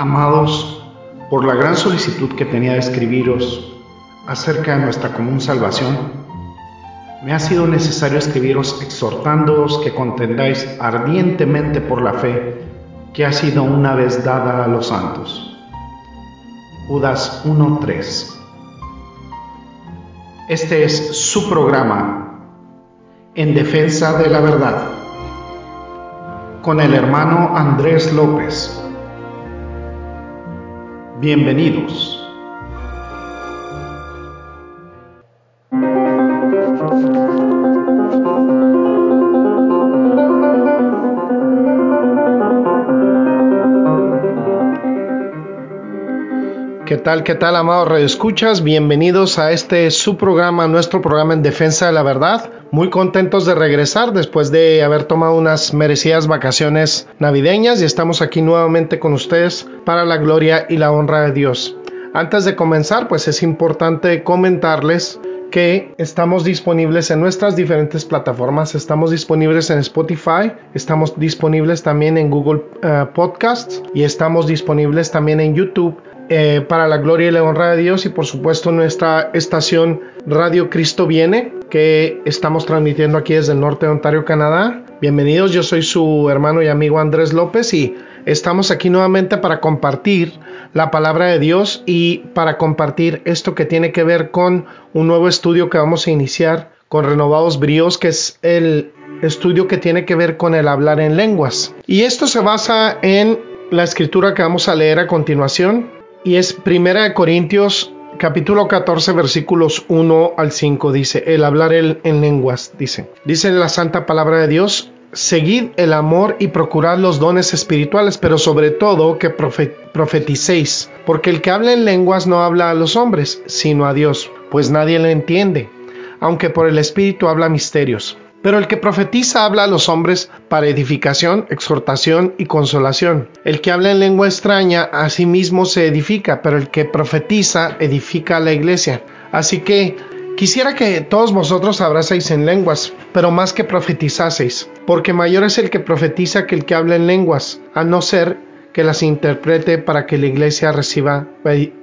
Amados, por la gran solicitud que tenía de escribiros acerca de nuestra común salvación, me ha sido necesario escribiros exhortándoos que contendáis ardientemente por la fe que ha sido una vez dada a los santos. Judas 1.3 Este es su programa en defensa de la verdad con el hermano Andrés López. Bienvenidos. ¿Qué tal, qué tal, amados redescuchas? Bienvenidos a este su programa, nuestro programa en defensa de la verdad. Muy contentos de regresar después de haber tomado unas merecidas vacaciones navideñas y estamos aquí nuevamente con ustedes para la gloria y la honra de Dios. Antes de comenzar, pues es importante comentarles que estamos disponibles en nuestras diferentes plataformas. Estamos disponibles en Spotify, estamos disponibles también en Google eh, Podcasts y estamos disponibles también en YouTube eh, para la gloria y la honra de Dios y por supuesto nuestra estación Radio Cristo Viene que estamos transmitiendo aquí desde el norte de Ontario, Canadá. Bienvenidos, yo soy su hermano y amigo Andrés López y estamos aquí nuevamente para compartir la palabra de Dios y para compartir esto que tiene que ver con un nuevo estudio que vamos a iniciar con Renovados Bríos, que es el estudio que tiene que ver con el hablar en lenguas. Y esto se basa en la escritura que vamos a leer a continuación, y es Primera de Corintios capítulo 14 versículos 1 al 5 dice, el hablar en lenguas, dice, dice la santa palabra de Dios, seguid el amor y procurad los dones espirituales, pero sobre todo que profeticéis, porque el que habla en lenguas no habla a los hombres, sino a Dios, pues nadie le entiende, aunque por el Espíritu habla misterios. Pero el que profetiza habla a los hombres para edificación, exhortación y consolación. El que habla en lengua extraña a sí mismo se edifica, pero el que profetiza edifica a la iglesia. Así que quisiera que todos vosotros abraseis en lenguas, pero más que profetizaseis, porque mayor es el que profetiza que el que habla en lenguas, a no ser que las interprete para que la iglesia reciba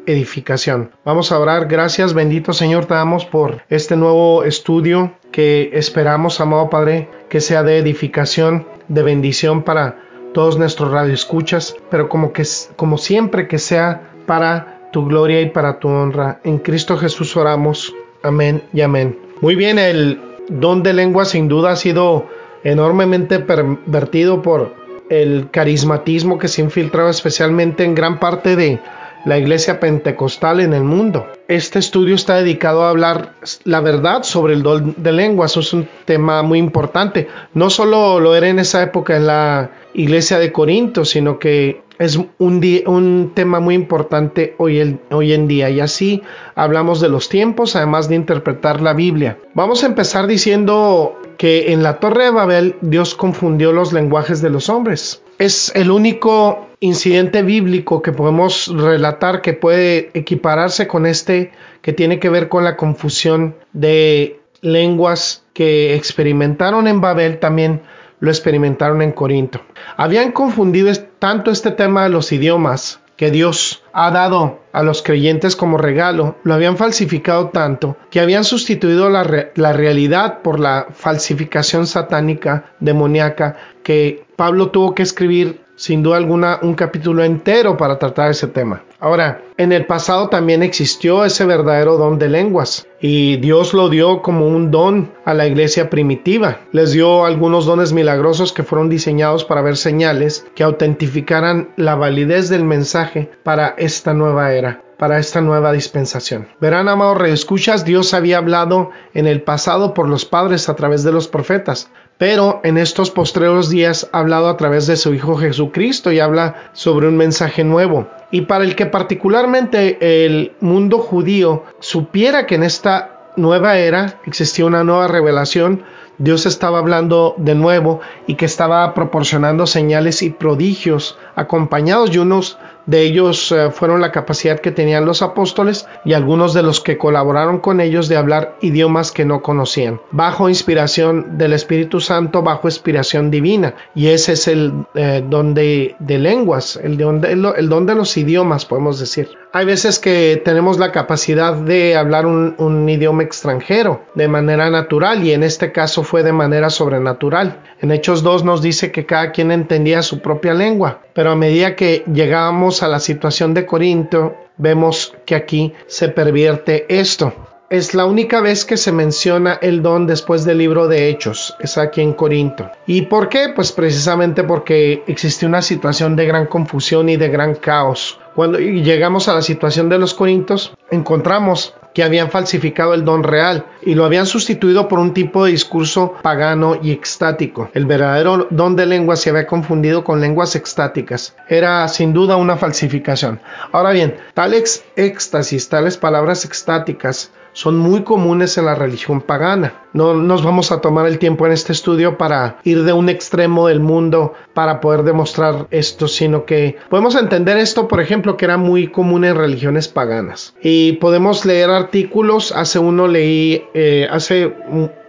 edificación. Vamos a orar. Gracias, bendito Señor, te damos por este nuevo estudio que esperamos, amado Padre, que sea de edificación, de bendición para todos nuestros radioescuchas, pero como que como siempre que sea para tu gloria y para tu honra. En Cristo Jesús oramos. Amén y amén. Muy bien, el don de lengua sin duda ha sido enormemente pervertido por el carismatismo que se infiltraba especialmente en gran parte de la iglesia pentecostal en el mundo. Este estudio está dedicado a hablar la verdad sobre el don de lenguas, es un tema muy importante. No solo lo era en esa época en la iglesia de Corinto, sino que es un, tema muy importante hoy en día y así hablamos de los tiempos, además de interpretar la Biblia. Vamos a empezar diciendo que en la Torre de Babel Dios confundió los lenguajes de los hombres. Es el único incidente bíblico que podemos relatar que puede equipararse con este que tiene que ver con la confusión de lenguas que experimentaron en Babel también lo experimentaron en Corinto. Habían confundido tanto este tema de los idiomas que Dios ha dado a los creyentes como regalo, lo habían falsificado tanto que habían sustituido la, la realidad por la falsificación satánica demoníaca que Pablo tuvo que escribir sin duda alguna un capítulo entero para tratar ese tema. Ahora, en el pasado también existió ese verdadero don de lenguas y Dios lo dio como un don a la iglesia primitiva. Les dio algunos dones milagrosos que fueron diseñados para ver señales que autentificaran la validez del mensaje para esta nueva era para esta nueva dispensación. Verán, amados reescuchas, Dios había hablado en el pasado por los padres a través de los profetas, pero en estos postreros días ha hablado a través de su Hijo Jesucristo y habla sobre un mensaje nuevo. Y para el que particularmente el mundo judío supiera que en esta nueva era existía una nueva revelación, Dios estaba hablando de nuevo y que estaba proporcionando señales y prodigios acompañados y unos de ellos eh, fueron la capacidad que tenían los apóstoles y algunos de los que colaboraron con ellos de hablar idiomas que no conocían, bajo inspiración del Espíritu Santo, bajo inspiración divina. Y ese es el eh, don de, lenguas, el don de los idiomas, podemos decir. Hay veces que tenemos la capacidad de hablar un, idioma extranjero de manera natural y en este caso fue de manera sobrenatural. En Hechos 2 nos dice que cada quien entendía su propia lengua, pero a medida que llegábamos a la situación de Corinto, vemos que aquí se pervierte esto. Es la única vez que se menciona el don después del libro de Hechos, es aquí en Corinto. ¿Y por qué? Pues precisamente porque existe una situación de gran confusión y de gran caos. Cuando llegamos a la situación de los Corintios, encontramos que habían falsificado el don real y lo habían sustituido por un tipo de discurso pagano y extático. El verdadero don de lengua se había confundido con lenguas extáticas. Era sin duda una falsificación. Ahora bien, tales éxtasis, tales palabras extáticas, son muy comunes en la religión pagana. No nos vamos a tomar el tiempo en este estudio para ir de un extremo del mundo para poder demostrar esto, sino que podemos entender esto, por ejemplo, que era muy común en religiones paganas. Y podemos leer artículos, hace uno leí, eh, hace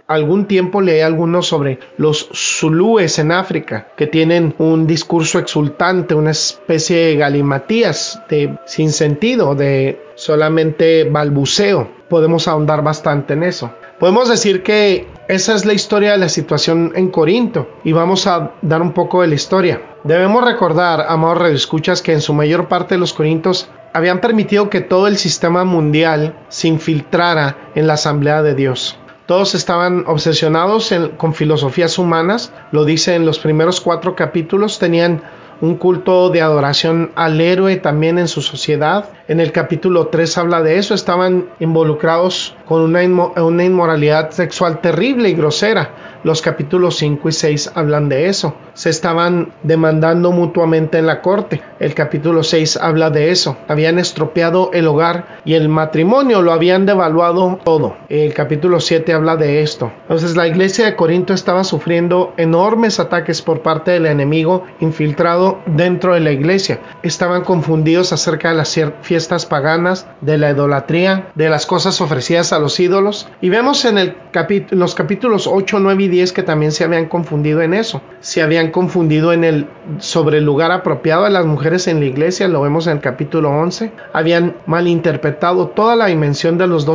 algún tiempo leí algunos sobre los zulúes en África, que tienen un discurso exultante, una especie de galimatías de sin sentido, de solamente balbuceo. Podemos ahondar bastante en eso. Podemos decir que esa es la historia de la situación en Corinto y vamos a dar un poco de la historia. Debemos recordar, amados escuchas que en su mayor parte los corintios habían permitido que todo el sistema mundial se infiltrara en la asamblea de Dios. Todos estaban obsesionados con filosofías humanas, lo dice en los primeros cuatro capítulos, tenían un culto de adoración al héroe también en su sociedad. En el capítulo 3 habla de eso, estaban involucrados con una, una inmoralidad sexual terrible y grosera. Los capítulos 5 y 6 hablan de eso. Se estaban demandando mutuamente en la corte. El capítulo 6 habla de eso. Habían estropeado el hogar y el matrimonio, lo habían devaluado todo. El capítulo 7 habla de esto. Entonces la iglesia de Corinto estaba sufriendo enormes ataques por parte del enemigo infiltrado dentro de la iglesia. Estaban confundidos acerca de las fiestas paganas, de la idolatría, de las cosas ofrecidas a los ídolos. Y vemos en los capítulos 8, 9 y 10 que también se habían confundido en eso. Se habían confundido en el sobre el lugar apropiado de las mujeres en la iglesia, lo vemos en el capítulo 11. Habían malinterpretado toda la dimensión de los,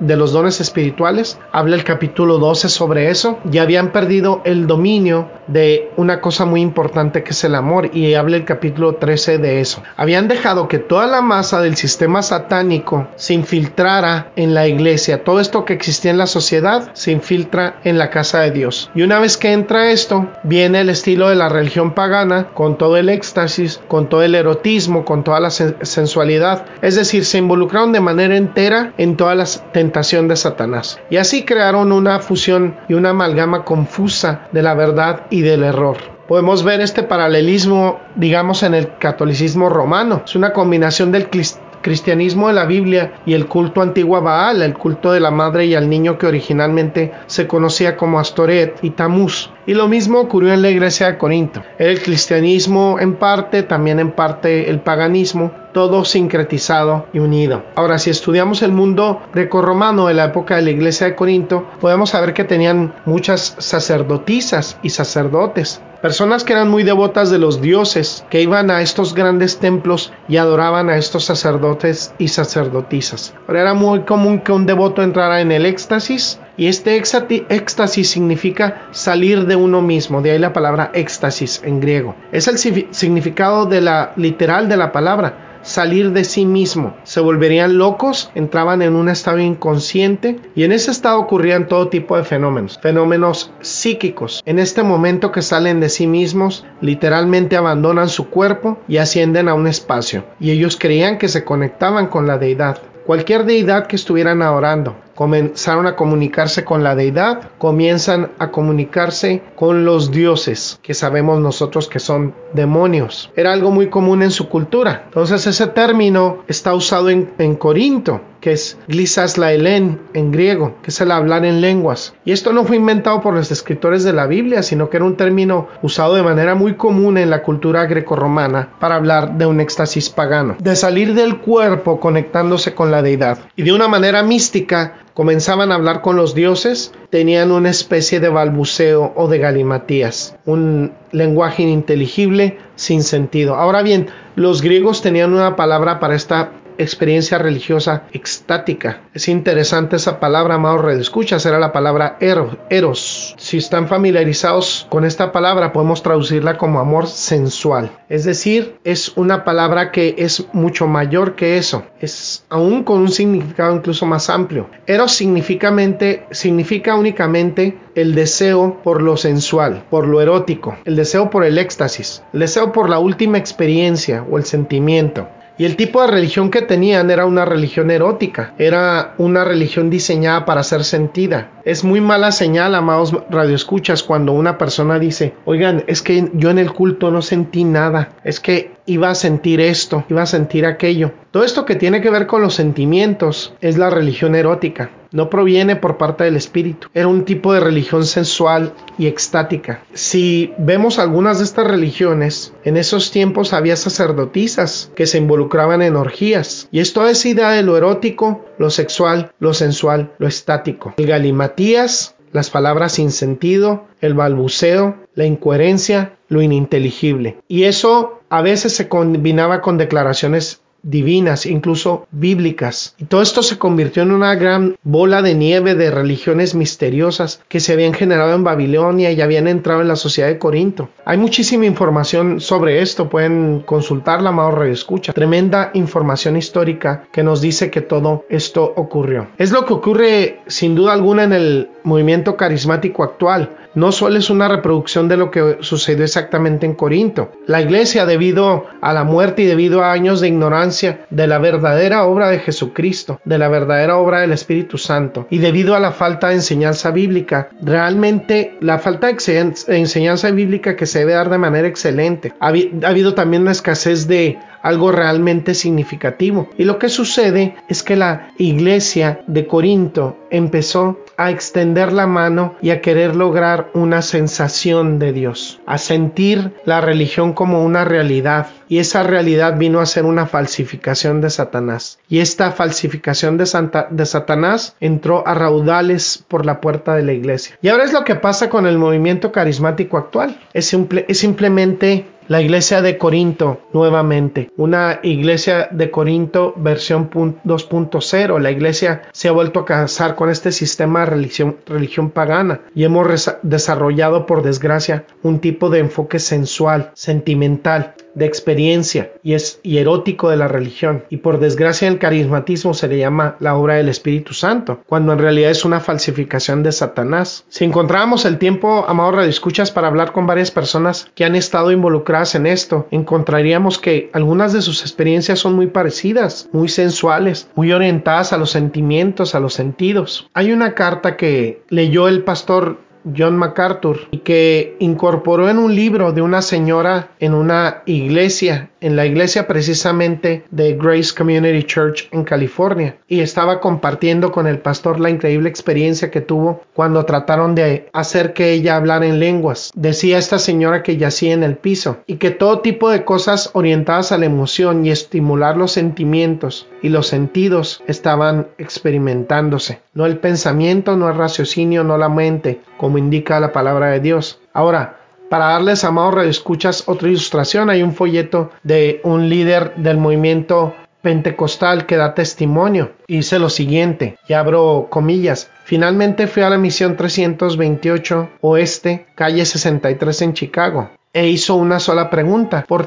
de los dones espirituales. Habla el capítulo 12 sobre eso. Ya habían perdido el dominio de una cosa muy importante que es el amor y habla el capítulo 13 de eso. Habían dejado que toda la masa del sistema satánico se infiltrara en la iglesia. Todo esto que existía en la sociedad se infiltra en la casa de Dios. Y una vez que entra esto, viene el estilo de la religión pagana con todo el éxtasis, con todo el erotismo, con toda la sensualidad. Es decir, se involucraron de manera entera en toda la tentación de Satanás. Y así crearon una fusión y una amalgama confusa de la verdad y del error. Podemos ver este paralelismo, digamos, en el catolicismo romano. Es una combinación del cristianismo de la Biblia y el culto antiguo a Baal, el culto de la madre y al niño que originalmente se conocía como Astoret y Tamuz. Y lo mismo ocurrió en la iglesia de Corinto. el cristianismo en parte, también en parte el paganismo, todo sincretizado y unido. Ahora, si estudiamos el mundo grecorromano de la época de la iglesia de Corinto, podemos saber que tenían muchas sacerdotisas y sacerdotes, personas que eran muy devotas de los dioses, que iban a estos grandes templos y adoraban a estos sacerdotes y sacerdotisas. Ahora era muy común que un devoto entrara en el éxtasis y este éxtasis significa salir de uno mismo, de ahí la palabra éxtasis en griego. Es el significado de la literal de la palabra salir de sí mismo. Se volverían locos, entraban en un estado inconsciente y en ese estado ocurrían todo tipo de fenómenos, fenómenos psíquicos. En este momento que salen de sí mismos, literalmente abandonan su cuerpo y ascienden a un espacio. Y ellos creían que se conectaban con la deidad cualquier deidad que estuvieran adorando. Comenzaron a comunicarse con la deidad, comienzan a comunicarse con los dioses, que sabemos nosotros que son demonios. Era algo muy común en su cultura. Entonces ese término está usado en, en Corinto que es glisaslaelen en griego, que es el hablar en lenguas. Y esto no fue inventado por los escritores de la Biblia, sino que era un término usado de manera muy común en la cultura grecorromana para hablar de un éxtasis pagano, de salir del cuerpo conectándose con la deidad. Y de una manera mística comenzaban a hablar con los dioses, tenían una especie de balbuceo o de galimatías, un lenguaje ininteligible sin sentido. Ahora bien, los griegos tenían una palabra para esta experiencia religiosa extática. Es interesante esa palabra, amados escucha era la palabra eros. Si están familiarizados con esta palabra, podemos traducirla como amor sensual. Es decir, es una palabra que es mucho mayor que eso. Es aún con un significado incluso más amplio. Eros significa únicamente el deseo por lo sensual, por lo erótico, el deseo por el éxtasis, el deseo por la última experiencia o el sentimiento. Y el tipo de religión que tenían era una religión erótica, era una religión diseñada para ser sentida. Es muy mala señal, amados radioescuchas, cuando una persona dice, oigan, es que yo en el culto no sentí nada, es que iba a sentir esto, iba a sentir aquello. Todo esto que tiene que ver con los sentimientos es la religión erótica. No proviene por parte del espíritu. Era un tipo de religión sensual y extática. Si vemos algunas de estas religiones, en esos tiempos había sacerdotisas que se involucraban en orgías. Y esto es idea de lo erótico, lo sexual, lo sensual, lo estático. El galimatías las palabras sin sentido, el balbuceo, la incoherencia, lo ininteligible. Y eso a veces se combinaba con declaraciones divinas, incluso bíblicas. Y todo esto se convirtió en una gran bola de nieve de religiones misteriosas que se habían generado en Babilonia y habían entrado en la sociedad de Corinto. Hay muchísima información sobre esto, pueden consultarla, amado Radio Escucha. Tremenda información histórica que nos dice que todo esto ocurrió. Es lo que ocurre sin duda alguna en el movimiento carismático actual no solo es una reproducción de lo que sucedió exactamente en Corinto. La iglesia, debido a la muerte y debido a años de ignorancia de la verdadera obra de Jesucristo, de la verdadera obra del Espíritu Santo, y debido a la falta de enseñanza bíblica, realmente la falta de enseñanza bíblica que se debe dar de manera excelente. Ha, habido también una escasez de algo realmente significativo. Y lo que sucede es que la iglesia de Corinto empezó a extender la mano y a querer lograr una sensación de Dios, a sentir la religión como una realidad. Y esa realidad vino a ser una falsificación de Satanás. Y esta falsificación de, Satanás entró a raudales por la puerta de la iglesia. Y ahora es lo que pasa con el movimiento carismático actual. Es, es simplemente la iglesia de Corinto nuevamente, una iglesia de Corinto versión 2.0. La iglesia se ha vuelto a casar con este sistema de religión, religión pagana y hemos desarrollado por desgracia un tipo de enfoque sensual, sentimental, de experiencia y es y erótico de la religión. Y por desgracia el carismatismo se le llama la obra del Espíritu Santo, cuando en realidad es una falsificación de Satanás. Si encontrábamos el tiempo, amado Radio Escuchas, para hablar con varias personas que han estado involucradas en esto, encontraríamos que algunas de sus experiencias son muy parecidas, muy sensuales, muy orientadas a los sentimientos, a los sentidos. Hay una carta que leyó el pastor John MacArthur y que incorporó en un libro de una señora en una iglesia, en la iglesia precisamente de Grace Community Church en California y estaba compartiendo con el pastor la increíble experiencia que tuvo cuando trataron de hacer que ella hablara en lenguas. Decía esta señora que yacía en el piso y que todo tipo de cosas orientadas a la emoción y estimular los sentimientos y los sentidos estaban experimentándose. No el pensamiento, no el raciocinio, no la mente, como indica la palabra de Dios. Ahora, para darles, amados escuchas otra ilustración, hay un folleto de un líder del movimiento pentecostal que da testimonio. Hice lo siguiente, y abro comillas. Finalmente fui a la misión 328 Oeste, calle 63 en Chicago e hizo una sola pregunta. ¿Por,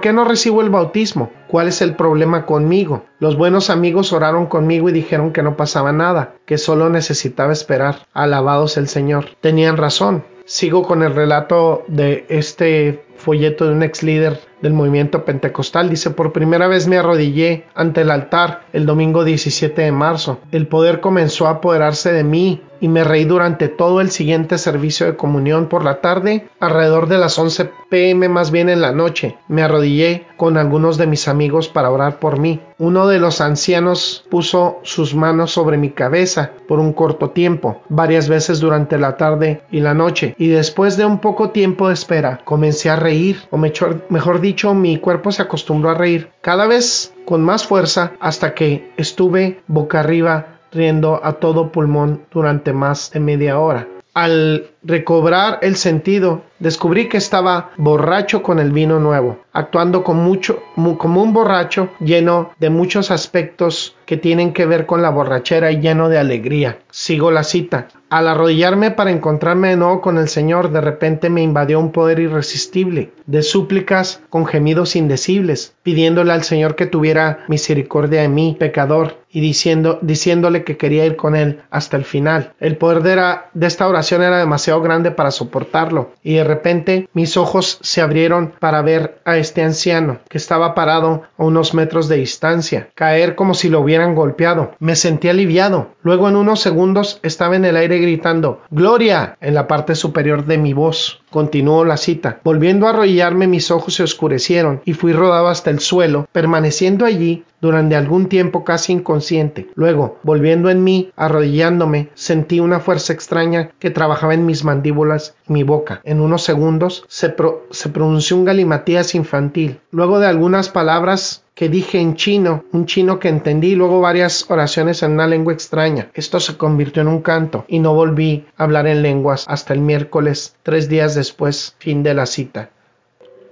qué no recibo el bautismo? ¿Cuál es el problema conmigo? Los buenos amigos oraron conmigo y dijeron que no pasaba nada, que solo necesitaba esperar. Alabados el Señor. Tenían razón. Sigo con el relato de este folleto de un ex líder del movimiento pentecostal. Dice, por primera vez me arrodillé ante el altar el domingo 17 de marzo. El poder comenzó a apoderarse de mí y me reí durante todo el siguiente servicio de comunión por la tarde, alrededor de las 11 pm más bien en la noche. Me arrodillé con algunos de mis amigos para orar por mí. Uno de los ancianos puso sus manos sobre mi cabeza por un corto tiempo, varias veces durante la tarde y la noche, y después de un poco tiempo de espera comencé a reír, o mejor, mejor dicho, mi cuerpo se acostumbró a reír cada vez con más fuerza hasta que estuve boca arriba riendo a todo pulmón durante más de media hora. Al recobrar el sentido, descubrí que estaba borracho con el vino nuevo, actuando con mucho, como un borracho lleno de muchos aspectos que tienen que ver con la borrachera y lleno de alegría. Sigo la cita. Al arrodillarme para encontrarme de nuevo con el Señor, de repente me invadió un poder irresistible, de súplicas con gemidos indecibles, pidiéndole al Señor que tuviera misericordia de mí, pecador, y diciendo, diciéndole que quería ir con él hasta el final. El poder de, de esta oración era demasiado grande para soportarlo, y de repente mis ojos se abrieron para ver a este anciano que estaba parado a unos metros de distancia, caer como si lo hubieran golpeado. Me sentí aliviado. Luego en unos segundos estaba en el aire gritando Gloria en la parte superior de mi voz. Continuó la cita. Volviendo a arrodillarme mis ojos se oscurecieron y fui rodado hasta el suelo, permaneciendo allí durante algún tiempo casi inconsciente. Luego, volviendo en mí, arrodillándome, sentí una fuerza extraña que trabajaba en mis mandíbulas y mi boca. En unos segundos se, se pronunció un galimatías infantil. Luego de algunas palabras que dije en chino, un chino que entendí, luego varias oraciones en una lengua extraña. Esto se convirtió en un canto y no volví a hablar en lenguas hasta el miércoles, tres días después, fin de la cita.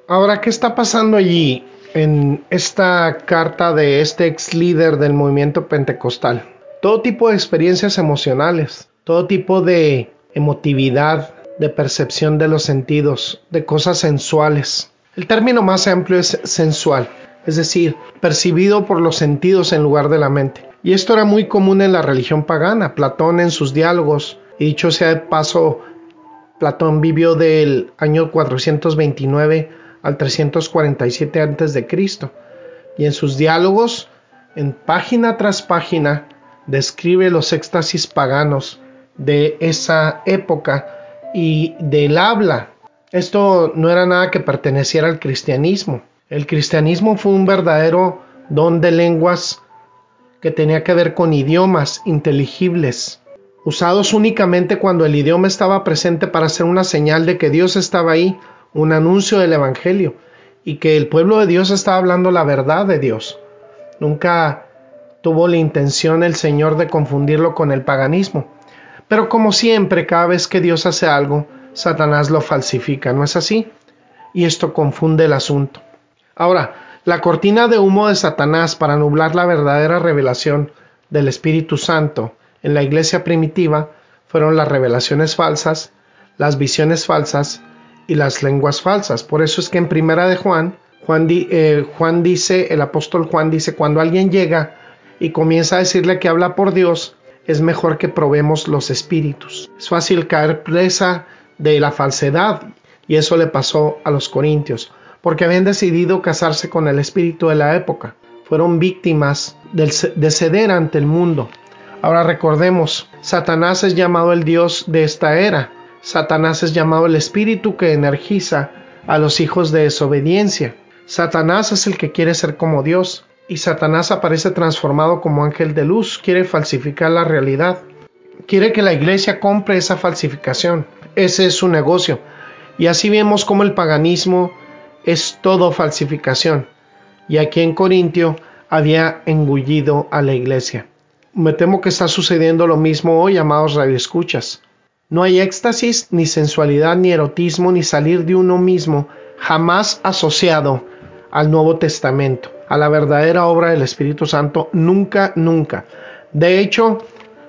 Ahora, ¿qué está pasando allí en esta carta de este ex líder del movimiento pentecostal? Todo tipo de experiencias emocionales, todo tipo de emotividad, de percepción de los sentidos, de cosas sensuales. El término más amplio es sensual es decir, percibido por los sentidos en lugar de la mente. Y esto era muy común en la religión pagana. Platón en sus diálogos, y dicho sea de paso, Platón vivió del año 429 al 347 a.C. Y en sus diálogos, en página tras página, describe los éxtasis paganos de esa época y del habla. Esto no era nada que perteneciera al cristianismo. El cristianismo fue un verdadero don de lenguas que tenía que ver con idiomas inteligibles, usados únicamente cuando el idioma estaba presente para hacer una señal de que Dios estaba ahí, un anuncio del Evangelio, y que el pueblo de Dios estaba hablando la verdad de Dios. Nunca tuvo la intención el Señor de confundirlo con el paganismo. Pero como siempre, cada vez que Dios hace algo, Satanás lo falsifica, ¿no es así? Y esto confunde el asunto. Ahora, la cortina de humo de Satanás para nublar la verdadera revelación del Espíritu Santo en la iglesia primitiva fueron las revelaciones falsas, las visiones falsas y las lenguas falsas. Por eso es que en primera de Juan, Juan, eh, Juan dice, el apóstol Juan dice, cuando alguien llega y comienza a decirle que habla por Dios, es mejor que probemos los espíritus. Es fácil caer presa de la falsedad y eso le pasó a los corintios porque habían decidido casarse con el espíritu de la época. Fueron víctimas de ceder ante el mundo. Ahora recordemos, Satanás es llamado el Dios de esta era. Satanás es llamado el espíritu que energiza a los hijos de desobediencia. Satanás es el que quiere ser como Dios. Y Satanás aparece transformado como ángel de luz, quiere falsificar la realidad. Quiere que la iglesia compre esa falsificación. Ese es su negocio. Y así vemos como el paganismo es todo falsificación. Y aquí en Corintio había engullido a la iglesia. Me temo que está sucediendo lo mismo hoy, amados radioescuchas. No hay éxtasis, ni sensualidad, ni erotismo, ni salir de uno mismo, jamás asociado al Nuevo Testamento, a la verdadera obra del Espíritu Santo, nunca, nunca. De hecho,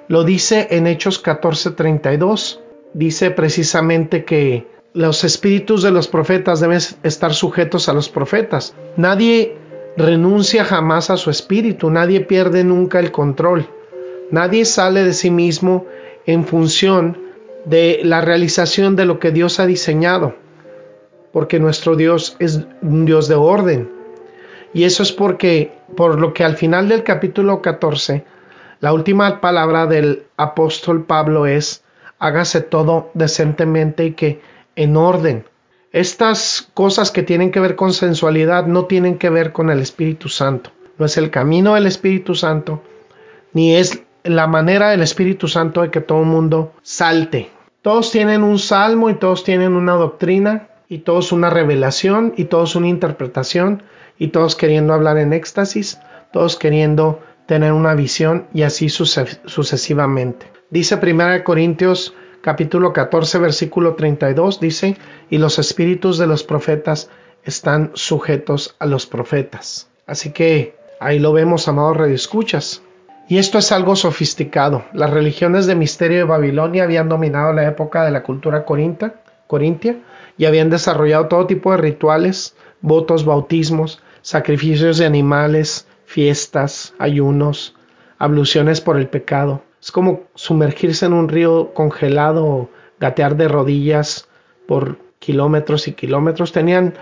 lo dice en Hechos 14:32, dice precisamente que los espíritus de los profetas deben estar sujetos a los profetas. Nadie renuncia jamás a su espíritu, nadie pierde nunca el control. Nadie sale de sí mismo en función de la realización de lo que Dios ha diseñado. porque nuestro Dios es un Dios de orden. Y eso es porque, por lo que al final del capítulo 14, la última palabra del apóstol Pablo es, hágase todo decentemente y que en orden. Estas cosas que tienen que ver con sensualidad no tienen que ver con el Espíritu Santo. No es el camino del Espíritu Santo, ni es la manera del Espíritu Santo de que todo el mundo salte. Todos tienen un salmo y todos tienen una doctrina y todos una revelación y todos una interpretación y todos queriendo hablar en éxtasis, todos queriendo tener una visión y así sucesivamente. Dice 1 Corintios capítulo 14 versículo 32 dice, y los espíritus de los profetas están sujetos a los profetas. Así que ahí lo vemos, amados redescuchas. Y esto es algo sofisticado. Las religiones de misterio de Babilonia habían dominado la época de la cultura corintia y habían desarrollado todo tipo de rituales, votos, bautismos, sacrificios de animales, fiestas, ayunos, abluciones por el pecado. Es como sumergirse en un río congelado gatear de rodillas por kilómetros y kilómetros. Tenían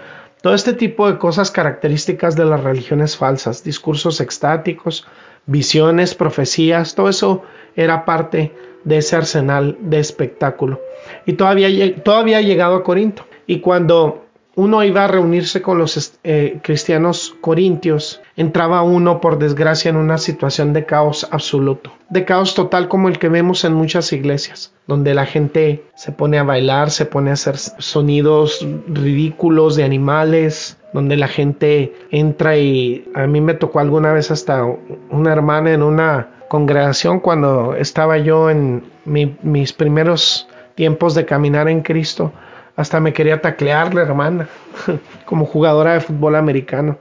todo este tipo de cosas características de las religiones falsas, discursos extáticos, visiones, profecías, todo eso era parte de ese arsenal de espectáculo. Y todavía, todavía llegado a Corinto. Y cuando uno iba a reunirse con los eh, cristianos corintios, entraba uno, por desgracia, en una situación de caos absoluto, de caos total como el que vemos en muchas iglesias, donde la gente se pone a bailar, se pone a hacer sonidos ridículos de animales, donde la gente entra y a mí me tocó alguna vez hasta una hermana en una congregación cuando estaba yo en mis primeros tiempos de caminar en Cristo hasta me quería taclear la hermana, como jugadora de fútbol americano.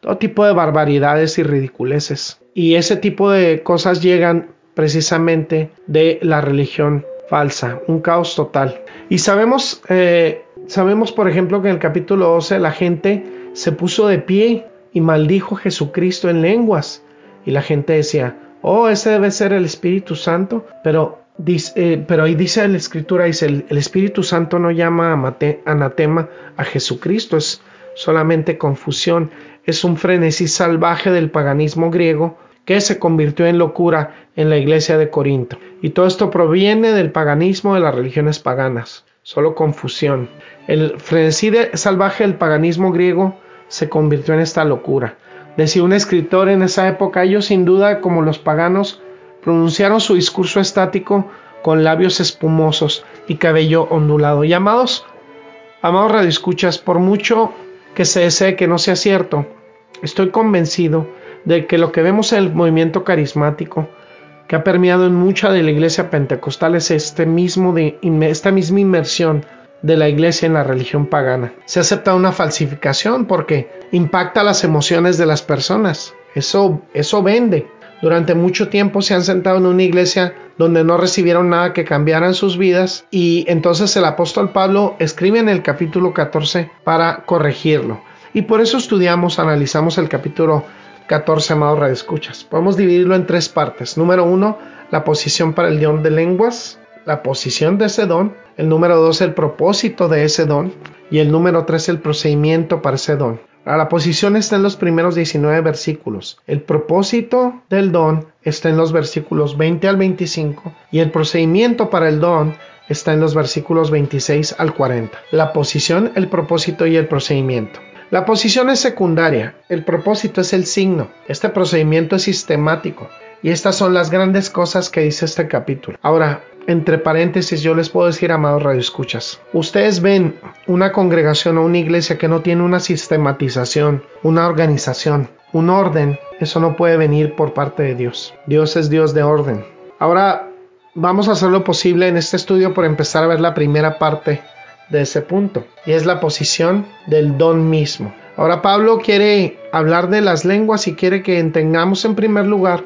Todo tipo de barbaridades y ridiculeces. Y ese tipo de cosas llegan precisamente de la religión falsa, un caos total. Y sabemos, eh, sabemos por ejemplo que en el capítulo 12 la gente se puso de pie y maldijo a Jesucristo en lenguas. Y la gente decía, oh, ese debe ser el Espíritu Santo, pero eh, pero ahí dice la escritura, dice, el, el Espíritu Santo no llama anatema a Jesucristo, es solamente confusión, es un frenesí salvaje del paganismo griego que se convirtió en locura en la iglesia de Corinto. Y todo esto proviene del paganismo de las religiones paganas, solo confusión. El frenesí salvaje del paganismo griego se convirtió en esta locura. Decía un escritor en esa época, ellos sin duda como los paganos pronunciaron su discurso estático con labios espumosos y cabello ondulado. Y amados, amados radioescuchas, por mucho que se desee que no sea cierto, estoy convencido de que lo que vemos en el movimiento carismático, que ha permeado en mucha de la iglesia pentecostal, es este mismo de, esta misma inmersión de la iglesia en la religión pagana. Se acepta una falsificación porque impacta las emociones de las personas. Eso, eso vende. Durante mucho tiempo se han sentado en una iglesia donde no recibieron nada que cambiara en sus vidas y entonces el apóstol Pablo escribe en el capítulo 14 para corregirlo. Y por eso estudiamos, analizamos el capítulo 14, amados escuchas. Podemos dividirlo en tres partes. Número uno, la posición para el don de lenguas, la posición de ese don. El número dos, el propósito de ese don. Y el número tres, el procedimiento para ese don. La posición está en los primeros 19 versículos. El propósito del don está en los versículos 20 al 25 y el procedimiento para el don está en los versículos 26 al 40. La posición, el propósito y el procedimiento. La posición es secundaria, el propósito es el signo, este procedimiento es sistemático y estas son las grandes cosas que dice este capítulo. Ahora, entre paréntesis, yo les puedo decir, amados radioescuchas, ustedes ven una congregación o una iglesia que no tiene una sistematización, una organización, un orden, eso no puede venir por parte de Dios. Dios es Dios de orden. Ahora vamos a hacer lo posible en este estudio por empezar a ver la primera parte de ese punto, y es la posición del don mismo. Ahora Pablo quiere hablar de las lenguas y quiere que entendamos en primer lugar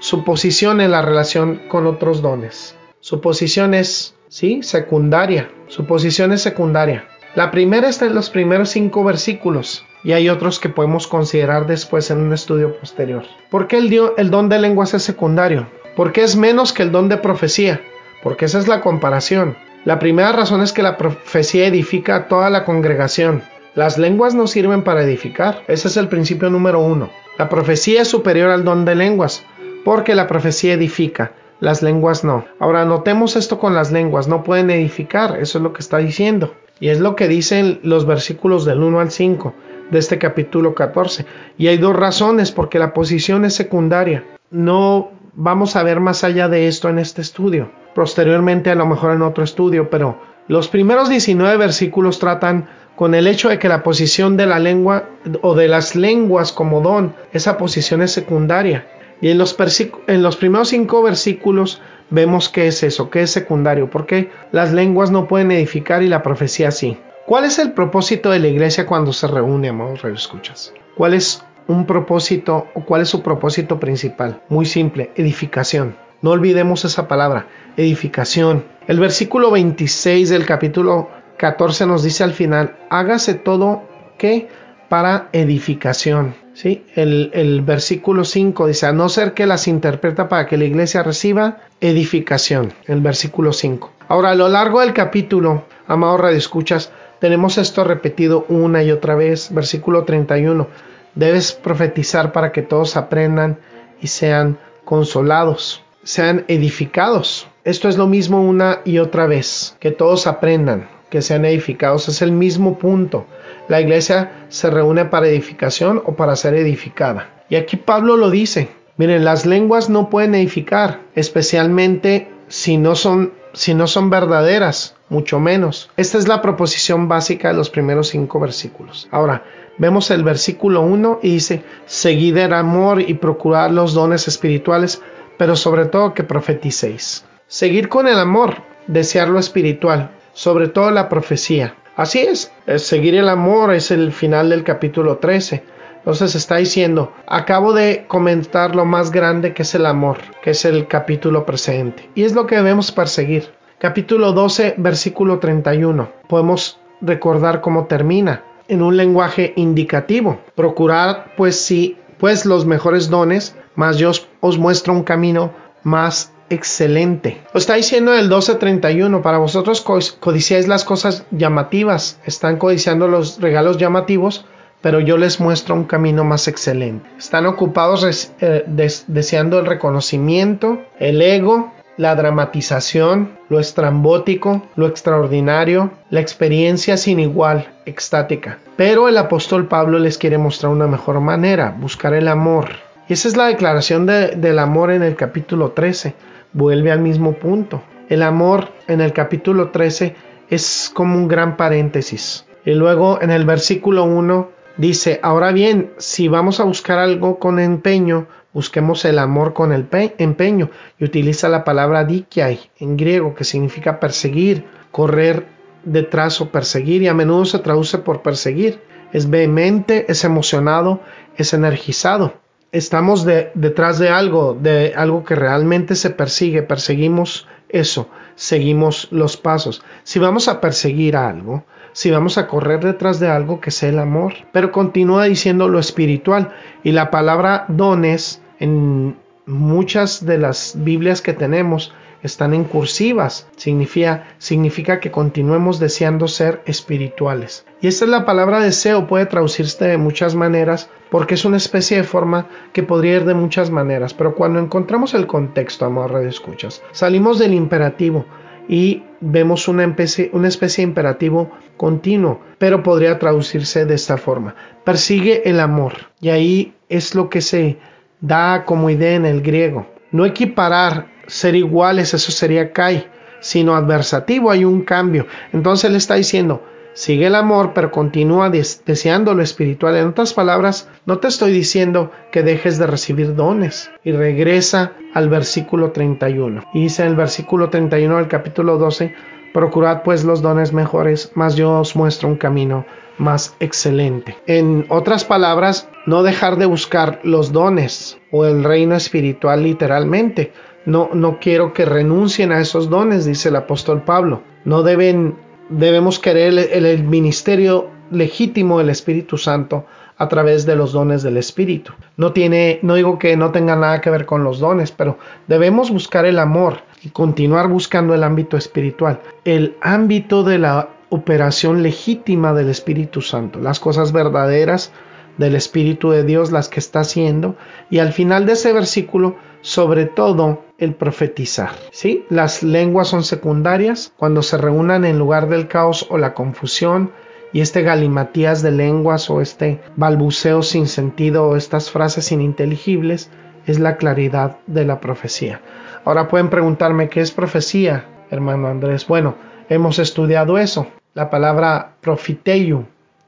su posición en la relación con otros dones. Su posición es, sí, secundaria. Su posición es secundaria. La primera está en los primeros cinco versículos y hay otros que podemos considerar después en un estudio posterior. ¿Por qué el, el don de lenguas es secundario? Porque es menos que el don de profecía, porque esa es la comparación. La primera razón es que la profecía edifica a toda la congregación. Las lenguas no sirven para edificar. Ese es el principio número uno. La profecía es superior al don de lenguas, porque la profecía edifica, las lenguas no. Ahora notemos esto con las lenguas, no pueden edificar, eso es lo que está diciendo. Y es lo que dicen los versículos del 1 al 5 de este capítulo 14. Y hay dos razones, porque la posición es secundaria. No vamos a ver más allá de esto en este estudio. Posteriormente a lo mejor en otro estudio, pero los primeros 19 versículos tratan con el hecho de que la posición de la lengua o de las lenguas como don, esa posición es secundaria. Y en los, primeros cinco versículos vemos que es eso, que es secundario, porque las lenguas no pueden edificar y la profecía sí. ¿Cuál es el propósito de la iglesia cuando se reúne, amados escuchas? ¿Cuál es un propósito o cuál es su propósito principal? Muy simple, edificación. No olvidemos esa palabra, edificación. El versículo 26 del capítulo 14 nos dice al final, hágase todo que para edificación. ¿Sí? El, versículo 5 dice, a no ser que las interpreta para que la iglesia reciba edificación. El versículo 5. Ahora, a lo largo del capítulo, amado Radio Escuchas, tenemos esto repetido una y otra vez. Versículo 31. Debes profetizar para que todos aprendan y sean consolados, sean edificados. Esto es lo mismo una y otra vez, que todos aprendan, que sean edificados. Es el mismo punto. La iglesia se reúne para edificación o para ser edificada. Y aquí Pablo lo dice. Miren, las lenguas no pueden edificar, especialmente si no son, si no son verdaderas, mucho menos. Esta es la proposición básica de los primeros cinco versículos. Ahora, vemos el versículo 1 y dice, seguid el amor y procurar los dones espirituales, pero sobre todo que profeticéis. Seguir con el amor, desear lo espiritual, sobre todo la profecía. Así es, seguir el amor es el final del capítulo 13. Entonces está diciendo, acabo de comentar lo más grande que es el amor, que es el capítulo presente. Y es lo que debemos perseguir. Capítulo 12, versículo 31. Podemos recordar cómo termina en un lenguaje indicativo. Procurar, pues sí, pues los mejores dones, mas yo os muestro un camino más excelente. Lo está diciendo el 12:31, para vosotros codiciáis las cosas llamativas, están codiciando los regalos llamativos, pero yo les muestro un camino más excelente. Están ocupados eh, deseando el reconocimiento, el ego, la dramatización, lo estrambótico, lo extraordinario, la experiencia sin igual, extática. Pero el apóstol Pablo les quiere mostrar una mejor manera, buscar el amor. Y esa es la declaración del amor en el capítulo 13 vuelve al mismo punto. El amor en el capítulo 13 es como un gran paréntesis. Y luego en el versículo 1 dice, ahora bien, si vamos a buscar algo con empeño, busquemos el amor con el empeño. Y utiliza la palabra dikiai en griego, que significa perseguir, correr detrás o perseguir, y a menudo se traduce por perseguir. Es vehemente, es emocionado, es energizado estamos detrás de algo, de algo que realmente se persigue, perseguimos eso, seguimos los pasos. Si vamos a perseguir algo, si vamos a correr detrás de algo que sea el amor, pero continúa diciendo lo espiritual. Y la palabra dones en muchas de las Biblias que tenemos están en cursivas. Significa, significa que continuemos deseando ser espirituales. Y esta es la palabra deseo, puede traducirse de muchas maneras porque es una especie de forma que podría ir de muchas maneras. Pero cuando encontramos el contexto, amor de escuchas, salimos del imperativo y vemos una especie, una especie de imperativo continuo, pero podría traducirse de esta forma. Persigue el amor. Y ahí es lo que se da como idea en el griego. No equiparar ser iguales, eso sería Kai, sino adversativo, hay un cambio. Entonces él está diciendo, sigue el amor, pero continúa deseando lo espiritual. En otras palabras, no te estoy diciendo que dejes de recibir dones. Y regresa al versículo 31. Y dice en el versículo 31 del capítulo 12, procurad pues los dones mejores, mas yo os muestro un camino más excelente. En otras palabras, no dejar de buscar los dones o el reino espiritual literalmente, no, quiero que renuncien a esos dones, dice el apóstol Pablo. No deben, debemos querer el, ministerio legítimo del Espíritu Santo a través de los dones del Espíritu. No tiene, no digo que no tenga nada que ver con los dones, pero debemos buscar el amor y continuar buscando el ámbito espiritual, el ámbito de la operación legítima del Espíritu Santo, las cosas verdaderas del Espíritu de Dios, las que está haciendo, y al final de ese versículo, sobre todo el profetizar. ¿sí? Las lenguas son secundarias cuando se reúnan en lugar del caos o la confusión, y este galimatías de lenguas o este balbuceo sin sentido o estas frases ininteligibles es la claridad de la profecía. Ahora pueden preguntarme qué es profecía, hermano Andrés. Bueno, hemos estudiado eso. La palabra profiteiu,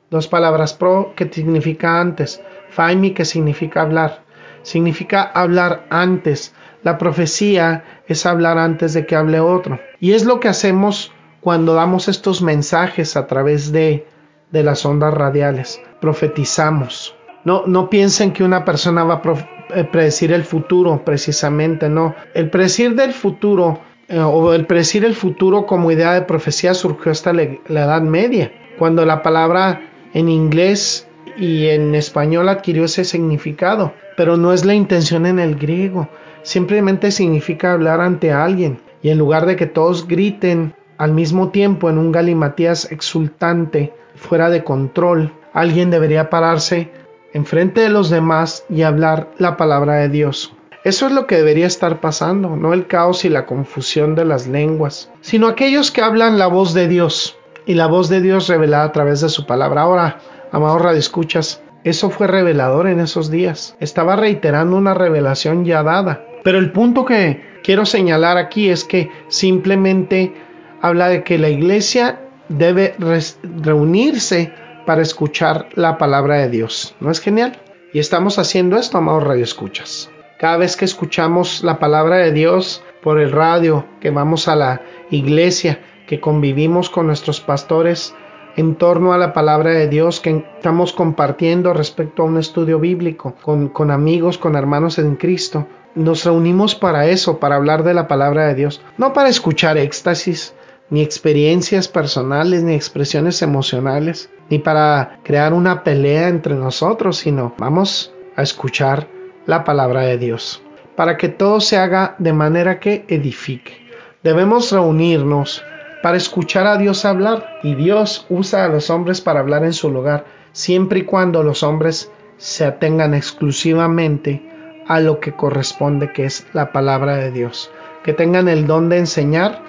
dos palabras pro que significa antes, faimi que significa hablar, significa hablar antes. La profecía es hablar antes de que hable otro. Y es lo que hacemos cuando damos estos mensajes a través de, de las ondas radiales. Profetizamos. No, no piensen que una persona va a eh, predecir el futuro, precisamente, no. El predecir del futuro eh, o el predecir el futuro como idea de profecía surgió hasta la, la Edad Media, cuando la palabra en inglés y en español adquirió ese significado, pero no es la intención en el griego, simplemente significa hablar ante alguien, y en lugar de que todos griten al mismo tiempo en un galimatías exultante, fuera de control, alguien debería pararse enfrente de los demás y hablar la palabra de Dios. Eso es lo que debería estar pasando, no el caos y la confusión de las lenguas, sino aquellos que hablan la voz de Dios y la voz de Dios revelada a través de su palabra. Ahora, amado Radio Escuchas, eso fue revelador en esos días. Estaba reiterando una revelación ya dada. Pero el punto que quiero señalar aquí es que simplemente habla de que la iglesia debe reunirse para escuchar la palabra de Dios. ¿No es genial? Y estamos haciendo esto, amados radioescuchas. Cada vez que escuchamos la palabra de Dios por el radio, que vamos a la iglesia, que convivimos con nuestros pastores en torno a la palabra de Dios, que estamos compartiendo respecto a un estudio bíblico con, amigos, con hermanos en Cristo, nos reunimos para eso, para hablar de la palabra de Dios, no para escuchar éxtasis, ni experiencias personales, ni expresiones emocionales, ni para crear una pelea entre nosotros, sino vamos a escuchar la palabra de Dios, para que todo se haga de manera que edifique. Debemos reunirnos para escuchar a Dios hablar y Dios usa a los hombres para hablar en su lugar, siempre y cuando los hombres se atengan exclusivamente a lo que corresponde, que es la palabra de Dios, que tengan el don de enseñar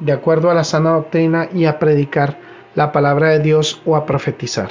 de acuerdo a la sana doctrina y a predicar la palabra de Dios o a profetizar.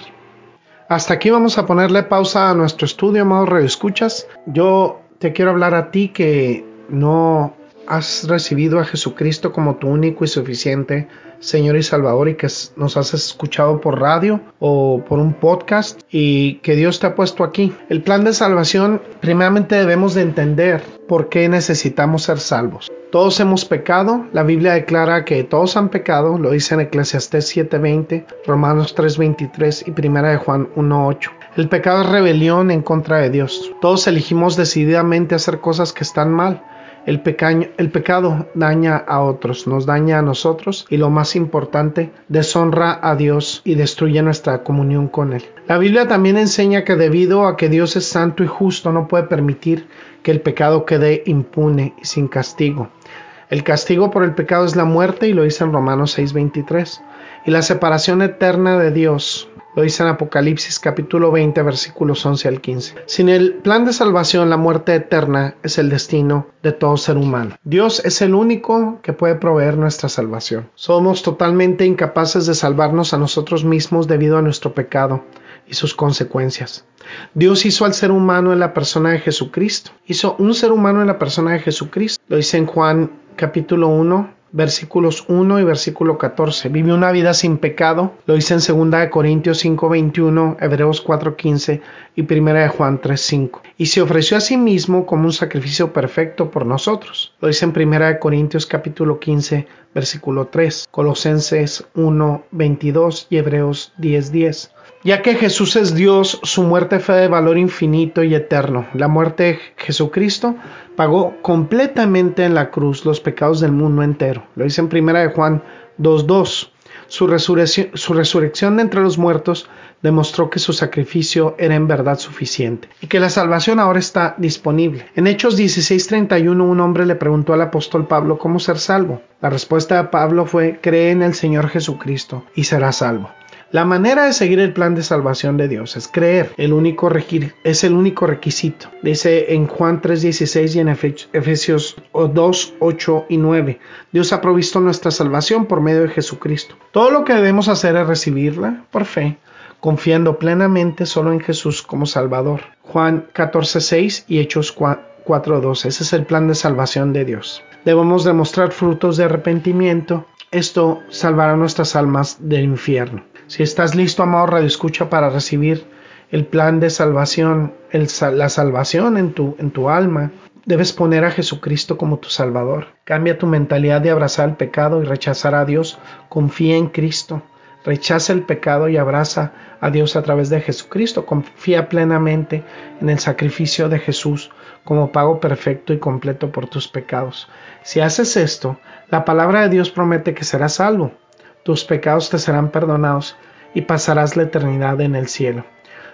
Hasta aquí vamos a ponerle pausa a nuestro estudio, amados escuchas. Yo te quiero hablar a ti que no has recibido a Jesucristo como tu único y suficiente Señor y Salvador y que nos has escuchado por radio o por un podcast y que Dios te ha puesto aquí. El plan de salvación, primeramente debemos de entender por qué necesitamos ser salvos. Todos hemos pecado, la Biblia declara que todos han pecado, lo dice en Eclesiastés 7:20, Romanos 3:23 y 1 de Juan 1:8. El pecado es rebelión en contra de Dios. Todos elegimos decididamente hacer cosas que están mal. El, pecado daña a otros, nos daña a nosotros y lo más importante, deshonra a Dios y destruye nuestra comunión con Él. La Biblia también enseña que debido a que Dios es santo y justo no puede permitir que el pecado quede impune y sin castigo. El castigo por el pecado es la muerte y lo dice en Romanos 6:23. Y la separación eterna de Dios lo dice en Apocalipsis capítulo 20 versículos 11 al 15. Sin el plan de salvación, la muerte eterna es el destino de todo ser humano. Dios es el único que puede proveer nuestra salvación. Somos totalmente incapaces de salvarnos a nosotros mismos debido a nuestro pecado y sus consecuencias. Dios hizo al ser humano en la persona de Jesucristo. Hizo un ser humano en la persona de Jesucristo. Lo dice en Juan capítulo 1 versículos 1 y versículo 14. Vive una vida sin pecado, lo dice en 2 Corintios 5:21, Hebreos 4:15 y 1 de Juan 3:5. Y se ofreció a sí mismo como un sacrificio perfecto por nosotros. Lo dice en 1 Corintios capítulo 15, versículo 3, Colosenses 1:22 y Hebreos 10:10. Ya que Jesús es Dios, su muerte fue de valor infinito y eterno. La muerte de Jesucristo pagó completamente en la cruz los pecados del mundo entero. Lo dice en 1 de Juan 2.2. Su su resurrección de entre los muertos demostró que su sacrificio era en verdad suficiente y que la salvación ahora está disponible. En Hechos 16:31 un hombre le preguntó al apóstol Pablo cómo ser salvo. La respuesta de Pablo fue cree en el Señor Jesucristo y serás salvo. La manera de seguir el plan de salvación de Dios es creer. El único es el único requisito. Dice en Juan 3:16 y en Efesios 2, 8 y 9. Dios ha provisto nuestra salvación por medio de Jesucristo. Todo lo que debemos hacer es recibirla por fe, confiando plenamente solo en Jesús como Salvador. Juan 14:6 y Hechos 4:12. Ese es el plan de salvación de Dios. Debemos demostrar frutos de arrepentimiento. Esto salvará nuestras almas del infierno. Si estás listo, amado Radio Escucha, para recibir el plan de salvación, la salvación en tu, en tu alma, debes poner a Jesucristo como tu Salvador. Cambia tu mentalidad de abrazar el pecado y rechazar a Dios. Confía en Cristo. Rechaza el pecado y abraza a Dios a través de Jesucristo. Confía plenamente en el sacrificio de Jesús como pago perfecto y completo por tus pecados. Si haces esto, la palabra de Dios promete que serás salvo tus pecados te serán perdonados y pasarás la eternidad en el cielo.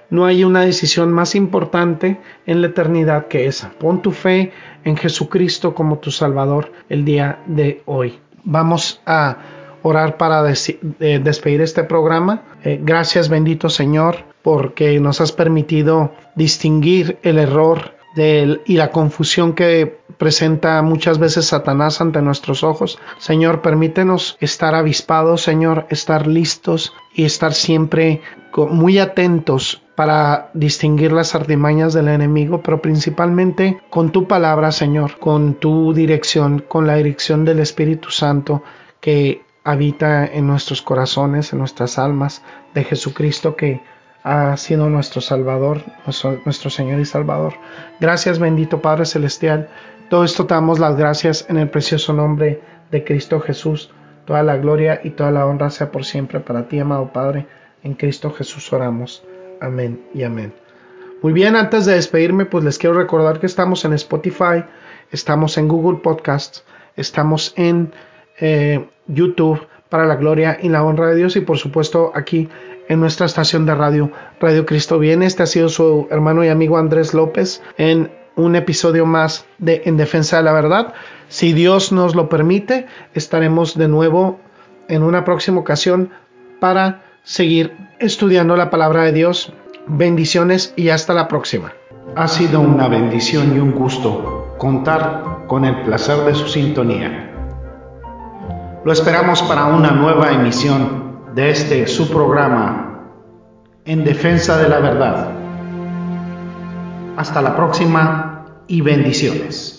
No hay una decisión más importante en la eternidad que esa. Pon tu fe en Jesucristo como tu Salvador el día de hoy. Vamos a orar para despedir este programa. Eh, gracias bendito Señor porque nos has permitido distinguir el error y la confusión que presenta muchas veces Satanás ante nuestros ojos. Señor, permítenos estar avispados, Señor, estar listos y estar siempre muy atentos para distinguir las artimañas del enemigo, pero principalmente con tu palabra, Señor, con tu dirección, con la dirección del Espíritu Santo que habita en nuestros corazones, en nuestras almas, de Jesucristo que ha sido nuestro Salvador, nuestro, Señor y Salvador. Gracias bendito Padre Celestial. Todo esto te damos las gracias en el precioso nombre de Cristo Jesús. Toda la gloria y toda la honra sea por siempre para ti, amado Padre. En Cristo Jesús oramos. Amén y amén. Muy bien, antes de despedirme, pues les quiero recordar que estamos en Spotify, estamos en Google Podcasts, estamos en eh, YouTube para la gloria y la honra de Dios y por supuesto aquí en nuestra estación de radio Radio Cristo Viene. Este ha sido su hermano y amigo Andrés López en un episodio más de En Defensa de la Verdad. Si Dios nos lo permite, estaremos de nuevo en una próxima ocasión para seguir estudiando la palabra de Dios. Bendiciones y hasta la próxima. Ha sido una bendición y un gusto contar con el placer de su sintonía. Lo esperamos para una nueva emisión de este su programa en defensa de la verdad. Hasta la próxima y bendiciones.